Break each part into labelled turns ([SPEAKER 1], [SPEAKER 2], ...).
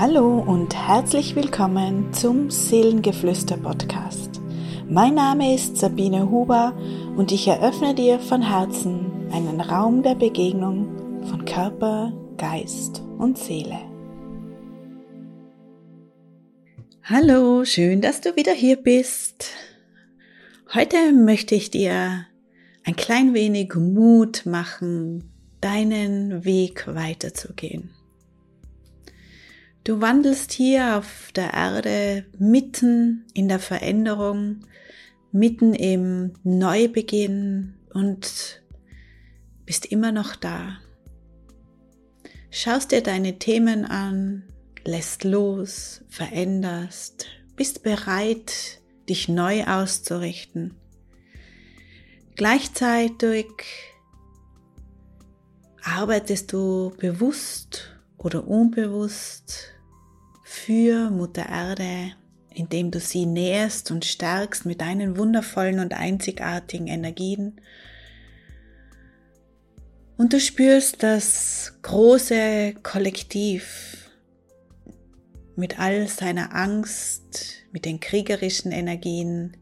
[SPEAKER 1] Hallo und herzlich willkommen zum Seelengeflüster Podcast. Mein Name ist Sabine Huber und ich eröffne dir von Herzen einen Raum der Begegnung von Körper, Geist und Seele. Hallo, schön, dass du wieder hier bist. Heute möchte ich dir ein klein wenig Mut machen, deinen Weg weiterzugehen. Du wandelst hier auf der Erde mitten in der Veränderung, mitten im Neubeginn und bist immer noch da. Schaust dir deine Themen an, lässt los, veränderst, bist bereit, dich neu auszurichten. Gleichzeitig arbeitest du bewusst oder unbewusst für Mutter Erde, indem du sie nährst und stärkst mit deinen wundervollen und einzigartigen Energien. Und du spürst das große Kollektiv mit all seiner Angst, mit den kriegerischen Energien,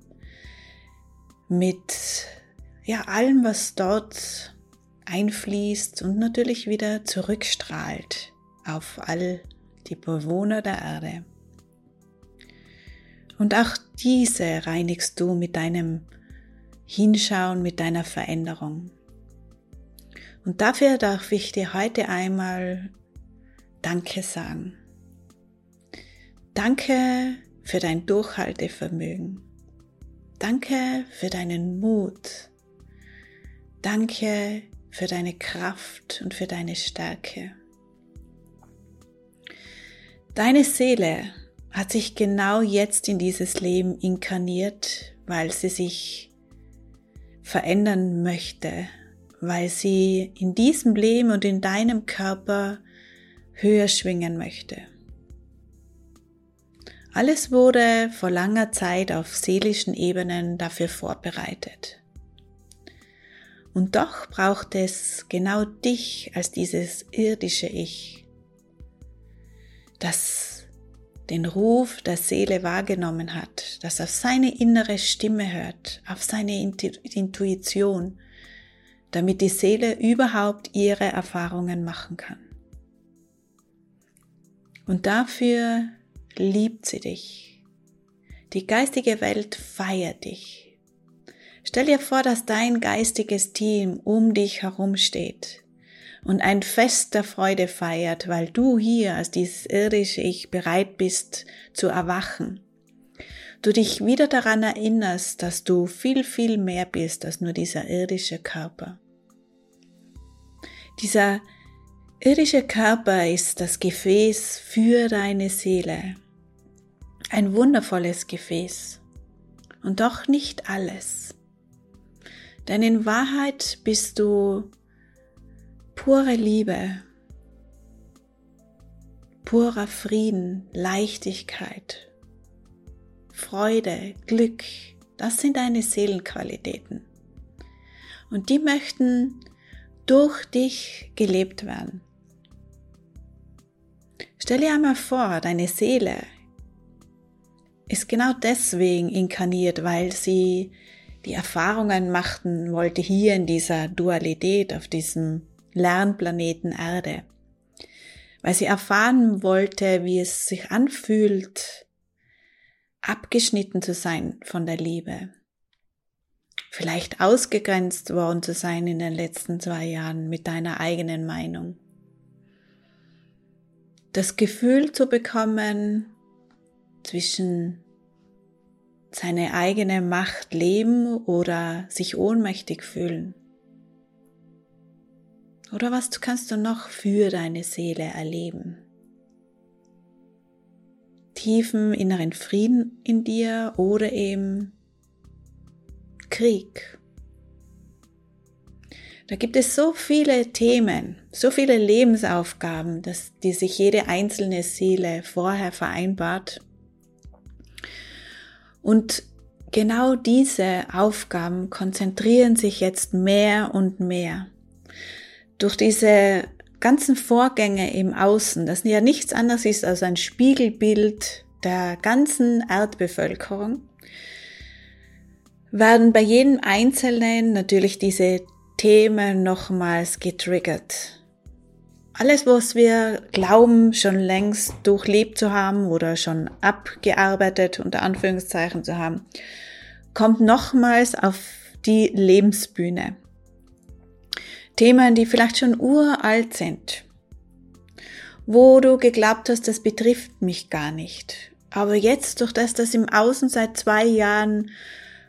[SPEAKER 1] mit ja allem, was dort einfließt und natürlich wieder zurückstrahlt auf all die Bewohner der Erde. Und auch diese reinigst du mit deinem Hinschauen, mit deiner Veränderung. Und dafür darf ich dir heute einmal Danke sagen. Danke für dein Durchhaltevermögen. Danke für deinen Mut. Danke für deine Kraft und für deine Stärke. Deine Seele hat sich genau jetzt in dieses Leben inkarniert, weil sie sich verändern möchte, weil sie in diesem Leben und in deinem Körper höher schwingen möchte. Alles wurde vor langer Zeit auf seelischen Ebenen dafür vorbereitet. Und doch braucht es genau dich als dieses irdische Ich, das den Ruf der Seele wahrgenommen hat, das auf seine innere Stimme hört, auf seine Intuition, damit die Seele überhaupt ihre Erfahrungen machen kann. Und dafür liebt sie dich. Die geistige Welt feiert dich. Stell dir vor, dass dein geistiges Team um dich herum steht und ein Fest der Freude feiert, weil du hier als dieses irdische Ich bereit bist zu erwachen. Du dich wieder daran erinnerst, dass du viel, viel mehr bist als nur dieser irdische Körper. Dieser irdische Körper ist das Gefäß für deine Seele. Ein wundervolles Gefäß. Und doch nicht alles. Denn in Wahrheit bist du pure Liebe, purer Frieden, Leichtigkeit, Freude, Glück, das sind deine Seelenqualitäten. Und die möchten durch dich gelebt werden. Stell dir einmal vor, deine Seele ist genau deswegen inkarniert, weil sie die Erfahrungen machten wollte hier in dieser Dualität, auf diesem Lernplaneten Erde, weil sie erfahren wollte, wie es sich anfühlt, abgeschnitten zu sein von der Liebe, vielleicht ausgegrenzt worden zu sein in den letzten zwei Jahren mit deiner eigenen Meinung. Das Gefühl zu bekommen, zwischen seine eigene Macht leben oder sich ohnmächtig fühlen. Oder was kannst du noch für deine Seele erleben? Tiefen inneren Frieden in dir oder eben Krieg. Da gibt es so viele Themen, so viele Lebensaufgaben, dass die sich jede einzelne Seele vorher vereinbart. Und genau diese Aufgaben konzentrieren sich jetzt mehr und mehr durch diese ganzen Vorgänge im Außen, das ja nichts anderes ist als ein Spiegelbild der ganzen Erdbevölkerung, werden bei jedem Einzelnen natürlich diese Themen nochmals getriggert. Alles, was wir glauben, schon längst durchlebt zu haben oder schon abgearbeitet, unter Anführungszeichen zu haben, kommt nochmals auf die Lebensbühne. Themen, die vielleicht schon uralt sind, wo du geglaubt hast, das betrifft mich gar nicht. Aber jetzt, durch das das im Außen seit zwei Jahren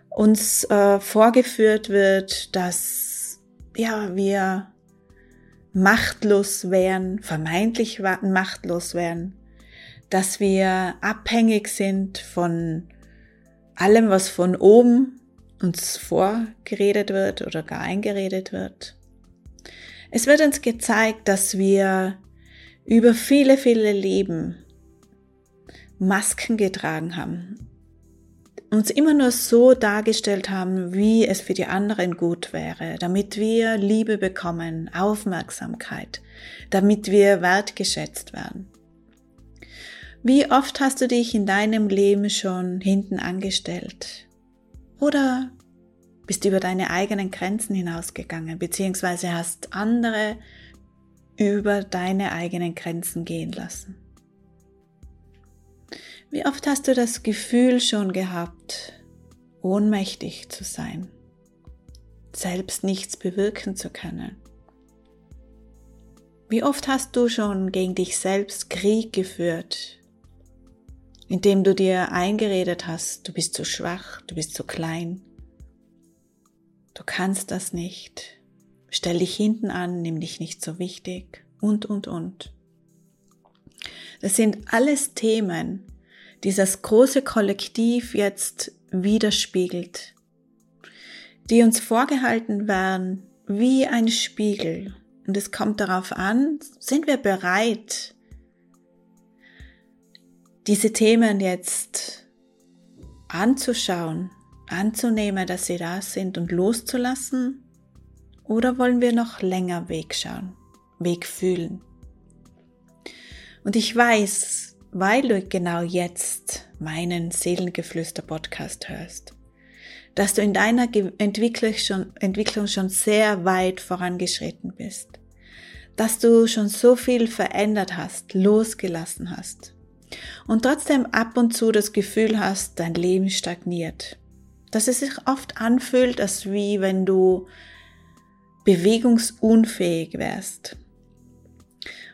[SPEAKER 1] uns äh, vorgeführt wird, dass ja wir machtlos wären, vermeintlich machtlos wären, dass wir abhängig sind von allem, was von oben uns vorgeredet wird oder gar eingeredet wird. Es wird uns gezeigt, dass wir über viele, viele Leben Masken getragen haben, uns immer nur so dargestellt haben, wie es für die anderen gut wäre, damit wir Liebe bekommen, Aufmerksamkeit, damit wir wertgeschätzt werden. Wie oft hast du dich in deinem Leben schon hinten angestellt? Oder bist über deine eigenen Grenzen hinausgegangen, beziehungsweise hast andere über deine eigenen Grenzen gehen lassen? Wie oft hast du das Gefühl schon gehabt, ohnmächtig zu sein, selbst nichts bewirken zu können? Wie oft hast du schon gegen dich selbst Krieg geführt, indem du dir eingeredet hast, du bist zu schwach, du bist zu klein, du kannst das nicht, stell dich hinten an, nimm dich nicht so wichtig und, und, und. Das sind alles Themen, dieses große Kollektiv jetzt widerspiegelt, die uns vorgehalten werden wie ein Spiegel. Und es kommt darauf an, sind wir bereit, diese Themen jetzt anzuschauen, anzunehmen, dass sie da sind und loszulassen? Oder wollen wir noch länger Weg schauen, Weg fühlen? Und ich weiß, weil du genau jetzt meinen Seelengeflüster-Podcast hörst, dass du in deiner Entwicklung schon, Entwicklung schon sehr weit vorangeschritten bist, dass du schon so viel verändert hast, losgelassen hast und trotzdem ab und zu das Gefühl hast, dein Leben stagniert, dass es sich oft anfühlt, als wie wenn du bewegungsunfähig wärst,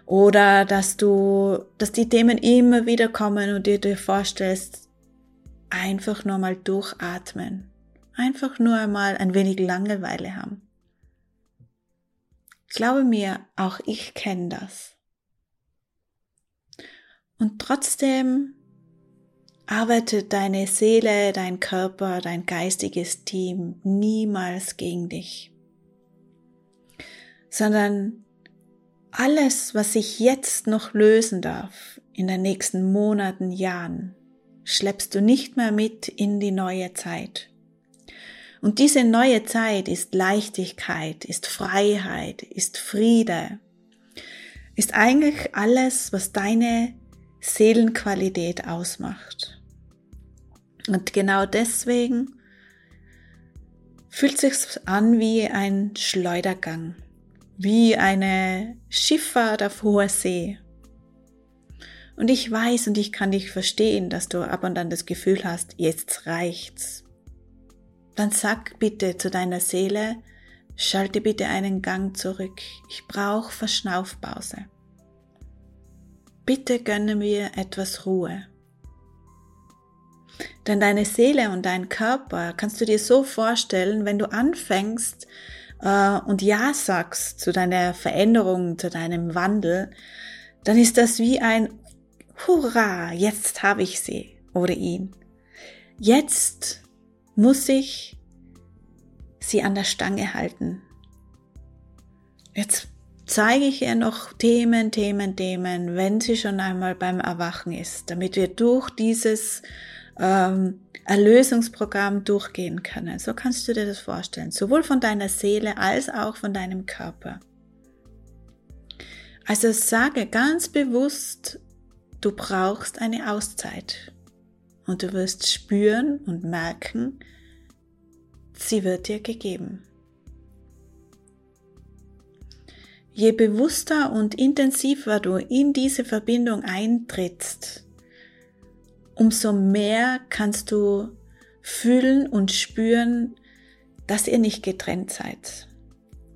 [SPEAKER 1] oder dass du, dass die Themen immer wieder kommen und dir dir vorstellst, einfach nur mal durchatmen. Einfach nur einmal ein wenig Langeweile haben. Glaube mir, auch ich kenne das. Und trotzdem arbeitet deine Seele, dein Körper, dein geistiges Team niemals gegen dich, sondern alles, was sich jetzt noch lösen darf, in den nächsten Monaten, Jahren, schleppst du nicht mehr mit in die neue Zeit. Und diese neue Zeit ist Leichtigkeit, ist Freiheit, ist Friede, ist eigentlich alles, was deine Seelenqualität ausmacht. Und genau deswegen fühlt sich's an wie ein Schleudergang wie eine Schifffahrt auf hoher See. Und ich weiß und ich kann dich verstehen, dass du ab und an das Gefühl hast, jetzt reicht's. Dann sag bitte zu deiner Seele, schalte bitte einen Gang zurück. Ich brauche Verschnaufpause. Bitte gönne mir etwas Ruhe. Denn deine Seele und dein Körper kannst du dir so vorstellen, wenn du anfängst, äh, und Ja sagst zu deiner Veränderung, zu deinem Wandel, dann ist das wie ein Hurra, jetzt habe ich sie oder ihn. Jetzt muss ich sie an der Stange halten. Jetzt zeige ich ihr noch Themen, Themen, Themen, wenn sie schon einmal beim Erwachen ist, damit wir durch dieses ähm, Erlösungsprogramm durchgehen können. So kannst du dir das vorstellen, sowohl von deiner Seele als auch von deinem Körper. Also sage ganz bewusst, du brauchst eine Auszeit. Und du wirst spüren und merken, sie wird dir gegeben. Je bewusster und intensiver du in diese Verbindung eintrittst, umso mehr kannst du fühlen und spüren, dass ihr nicht getrennt seid.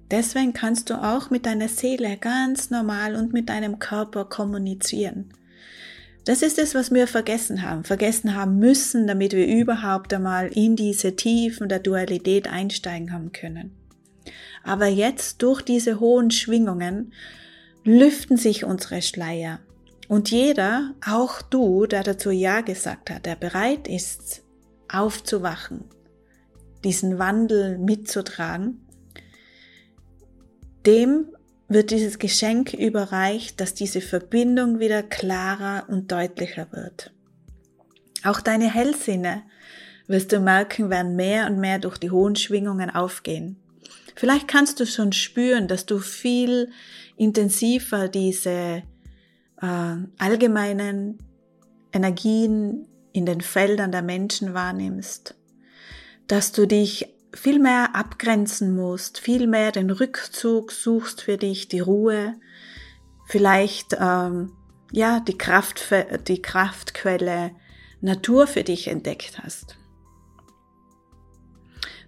[SPEAKER 1] Deswegen kannst du auch mit deiner Seele ganz normal und mit deinem Körper kommunizieren. Das ist es, was wir vergessen haben, vergessen haben müssen, damit wir überhaupt einmal in diese Tiefen der Dualität einsteigen haben können. Aber jetzt durch diese hohen Schwingungen lüften sich unsere Schleier. Und jeder, auch du, der dazu Ja gesagt hat, der bereit ist, aufzuwachen, diesen Wandel mitzutragen, dem wird dieses Geschenk überreicht, dass diese Verbindung wieder klarer und deutlicher wird. Auch deine Hellsinne, wirst du merken, werden mehr und mehr durch die hohen Schwingungen aufgehen. Vielleicht kannst du schon spüren, dass du viel intensiver diese äh, allgemeinen Energien in den Feldern der Menschen wahrnimmst, dass du dich viel mehr abgrenzen musst, viel mehr den Rückzug suchst für dich, die Ruhe, vielleicht ähm, ja die Kraft, die Kraftquelle Natur für dich entdeckt hast,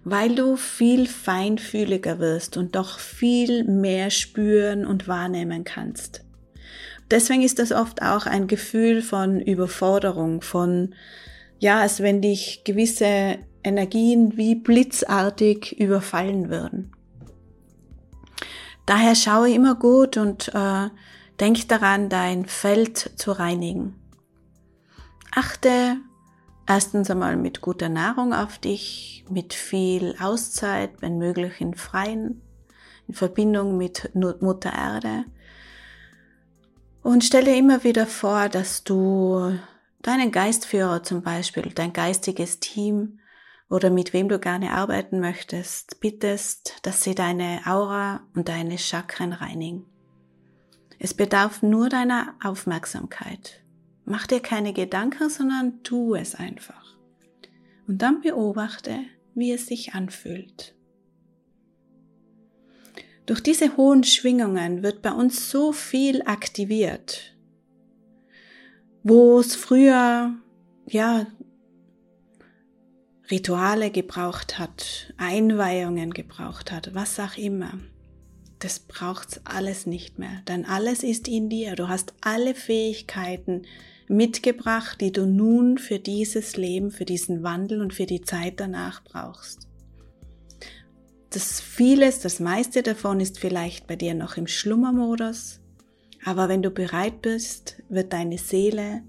[SPEAKER 1] weil du viel feinfühliger wirst und doch viel mehr spüren und wahrnehmen kannst. Deswegen ist das oft auch ein Gefühl von Überforderung, von ja, als wenn dich gewisse Energien wie blitzartig überfallen würden. Daher schaue immer gut und äh, denk daran, dein Feld zu reinigen. Achte erstens einmal mit guter Nahrung auf dich, mit viel Auszeit, wenn möglich in Freien, in Verbindung mit Mutter Erde. Und stelle immer wieder vor, dass du deinen Geistführer zum Beispiel, dein geistiges Team oder mit wem du gerne arbeiten möchtest, bittest, dass sie deine Aura und deine Chakren reinigen. Es bedarf nur deiner Aufmerksamkeit. Mach dir keine Gedanken, sondern tu es einfach. Und dann beobachte, wie es sich anfühlt. Durch diese hohen Schwingungen wird bei uns so viel aktiviert, wo es früher ja Rituale gebraucht hat, Einweihungen gebraucht hat, was auch immer. Das braucht's alles nicht mehr, denn alles ist in dir. Du hast alle Fähigkeiten mitgebracht, die du nun für dieses Leben, für diesen Wandel und für die Zeit danach brauchst. Das vieles, das meiste davon ist vielleicht bei dir noch im Schlummermodus, aber wenn du bereit bist, wird deine Seele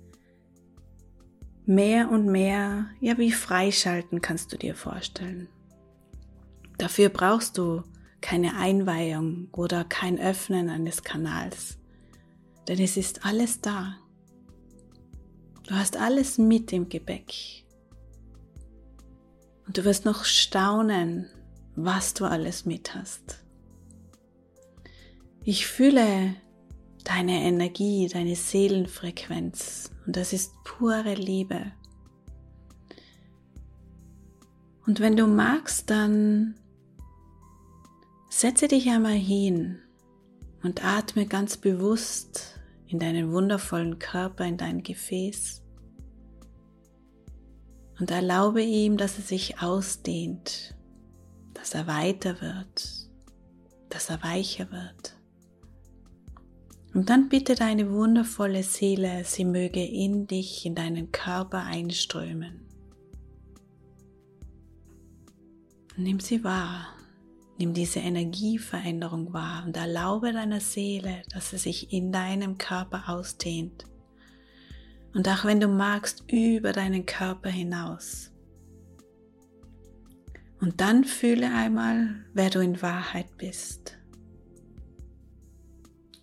[SPEAKER 1] mehr und mehr, ja, wie freischalten kannst du dir vorstellen. Dafür brauchst du keine Einweihung oder kein Öffnen eines Kanals, denn es ist alles da. Du hast alles mit im Gebäck. Und du wirst noch staunen, was du alles mit hast. Ich fühle deine Energie, deine Seelenfrequenz und das ist pure Liebe. Und wenn du magst, dann setze dich einmal hin und atme ganz bewusst in deinen wundervollen Körper, in dein Gefäß. Und erlaube ihm, dass er sich ausdehnt, dass er weiter wird, dass er weicher wird. Und dann bitte deine wundervolle Seele, sie möge in dich, in deinen Körper einströmen. nimm sie wahr. Nimm diese Energieveränderung wahr und erlaube deiner Seele, dass sie sich in deinem Körper ausdehnt. Und auch wenn du magst, über deinen Körper hinaus. Und dann fühle einmal, wer du in Wahrheit bist.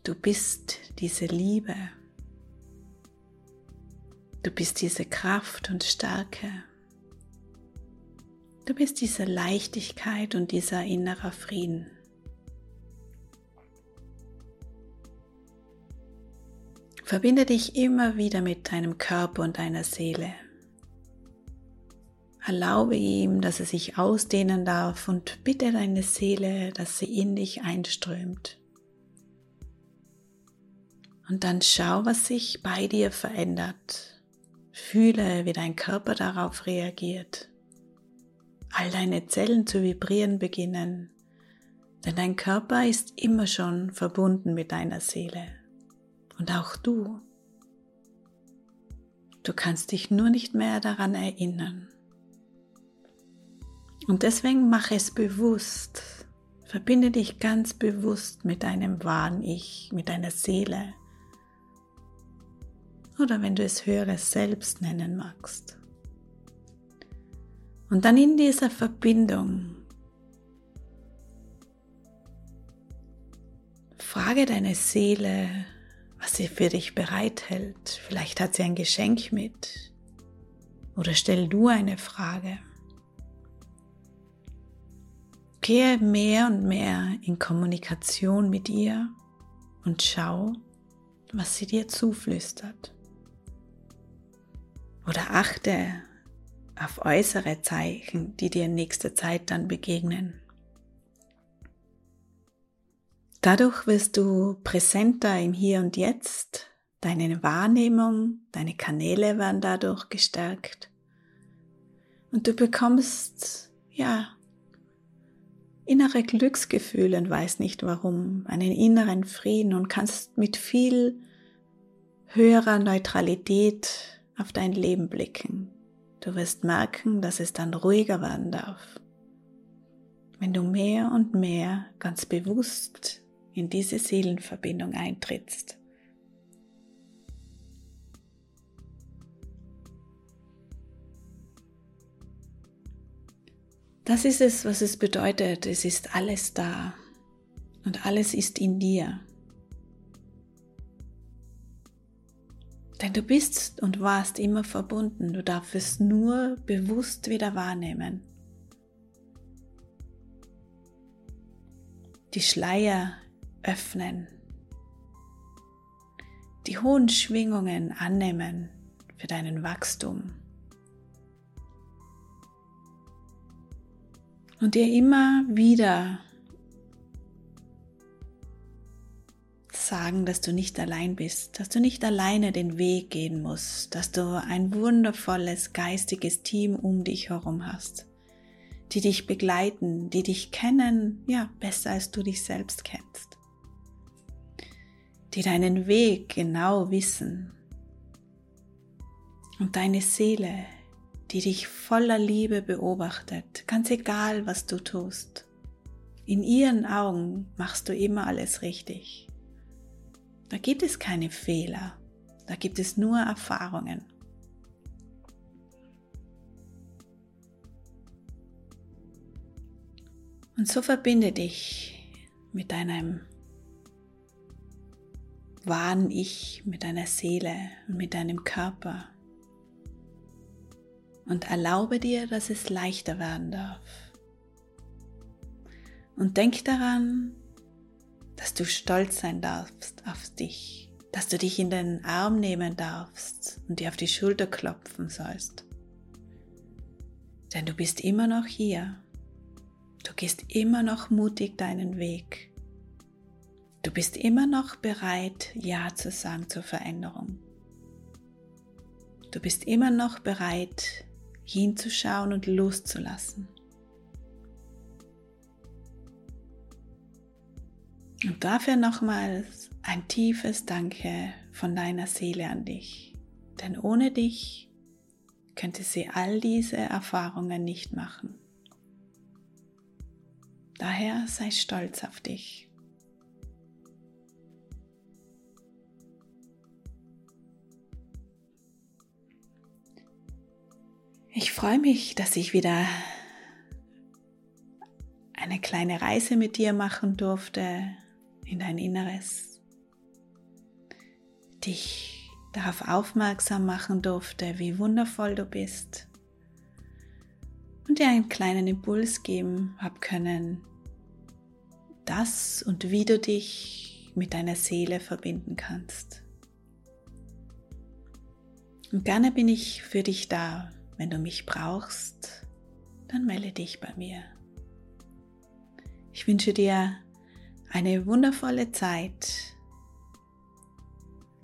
[SPEAKER 1] Du bist diese Liebe. Du bist diese Kraft und Stärke. Du bist diese Leichtigkeit und dieser innerer Frieden. Verbinde dich immer wieder mit deinem Körper und deiner Seele. Erlaube ihm, dass er sich ausdehnen darf und bitte deine Seele, dass sie in dich einströmt. Und dann schau, was sich bei dir verändert. Fühle, wie dein Körper darauf reagiert. All deine Zellen zu vibrieren beginnen, denn dein Körper ist immer schon verbunden mit deiner Seele. Und auch du. Du kannst dich nur nicht mehr daran erinnern. Und deswegen mach es bewusst. Verbinde dich ganz bewusst mit deinem wahren Ich, mit deiner Seele. Oder wenn du es höheres Selbst nennen magst. Und dann in dieser Verbindung frage deine Seele, was sie für dich bereithält. Vielleicht hat sie ein Geschenk mit. Oder stell du eine Frage. Gehe mehr und mehr in Kommunikation mit ihr und schau, was sie dir zuflüstert. Oder achte auf äußere Zeichen, die dir in nächster Zeit dann begegnen. Dadurch wirst du präsenter im Hier und Jetzt, deine Wahrnehmung, deine Kanäle werden dadurch gestärkt und du bekommst, ja, innere Glücksgefühle und weißt nicht warum, einen inneren Frieden und kannst mit viel höherer Neutralität auf dein Leben blicken. Du wirst merken, dass es dann ruhiger werden darf. Wenn du mehr und mehr ganz bewusst in diese Seelenverbindung eintrittst. Das ist es, was es bedeutet. Es ist alles da und alles ist in dir. Denn du bist und warst immer verbunden. Du darfst es nur bewusst wieder wahrnehmen. Die Schleier öffnen, die hohen Schwingungen annehmen für deinen Wachstum. Und dir immer wieder sagen, dass du nicht allein bist, dass du nicht alleine den Weg gehen musst, dass du ein wundervolles geistiges Team um dich herum hast, die dich begleiten, die dich kennen, ja, besser als du dich selbst kennst die deinen Weg genau wissen und deine Seele, die dich voller Liebe beobachtet, ganz egal, was du tust. In ihren Augen machst du immer alles richtig. Da gibt es keine Fehler, da gibt es nur Erfahrungen. Und so verbinde dich mit deinem wahren Ich mit deiner Seele und mit deinem Körper. Und erlaube dir, dass es leichter werden darf. Und denk daran, dass du stolz sein darfst auf dich, dass du dich in den Arm nehmen darfst und dir auf die Schulter klopfen sollst. Denn du bist immer noch hier. Du gehst immer noch mutig deinen Weg. Du bist immer noch bereit, Ja zu sagen zur Veränderung. Du bist immer noch bereit, hinzuschauen und loszulassen. Und dafür nochmals ein tiefes Danke von deiner Seele an dich. Denn ohne dich könnte sie all diese Erfahrungen nicht machen. Daher sei stolz auf dich. Freue mich, dass ich wieder eine kleine Reise mit dir machen durfte in dein Inneres, dich darauf aufmerksam machen durfte, wie wundervoll du bist und dir einen kleinen Impuls geben habe können, das und wie du dich mit deiner Seele verbinden kannst. Und gerne bin ich für dich da. Wenn du mich brauchst, dann melde dich bei mir. Ich wünsche dir eine wundervolle Zeit,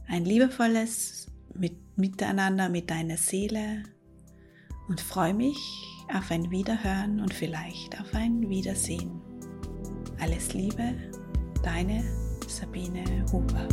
[SPEAKER 1] ein liebevolles Miteinander mit deiner Seele und freue mich auf ein Wiederhören und vielleicht auf ein Wiedersehen. Alles Liebe, deine Sabine Huber.